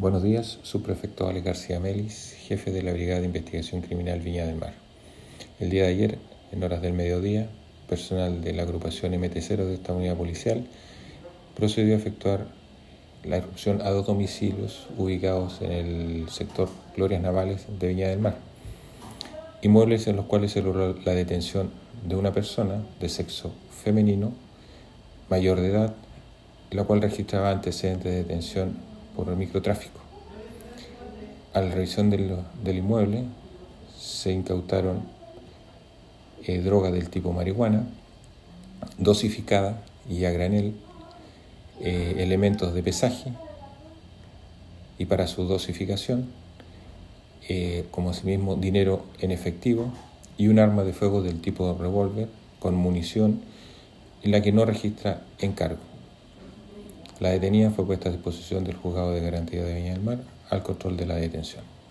Buenos días, subprefecto Alex García Melis, jefe de la Brigada de Investigación Criminal Viña del Mar. El día de ayer, en horas del mediodía, personal de la agrupación MT0 de esta unidad policial procedió a efectuar la irrupción a dos domicilios ubicados en el sector Glorias Navales de Viña del Mar, inmuebles en los cuales se logró la detención de una persona de sexo femenino mayor de edad, la cual registraba antecedentes de detención por el microtráfico. A la revisión del, inmueble se incautaron eh, droga del tipo marihuana, dosificada y a granel, eh, elementos de pesaje y para su dosificación, eh, como asimismo dinero en efectivo y un arma de fuego del tipo revólver con munición en la que no registra encargo. La detenida fue puesta a disposición del juzgado de garantía de Viña del Mar al control de la detención.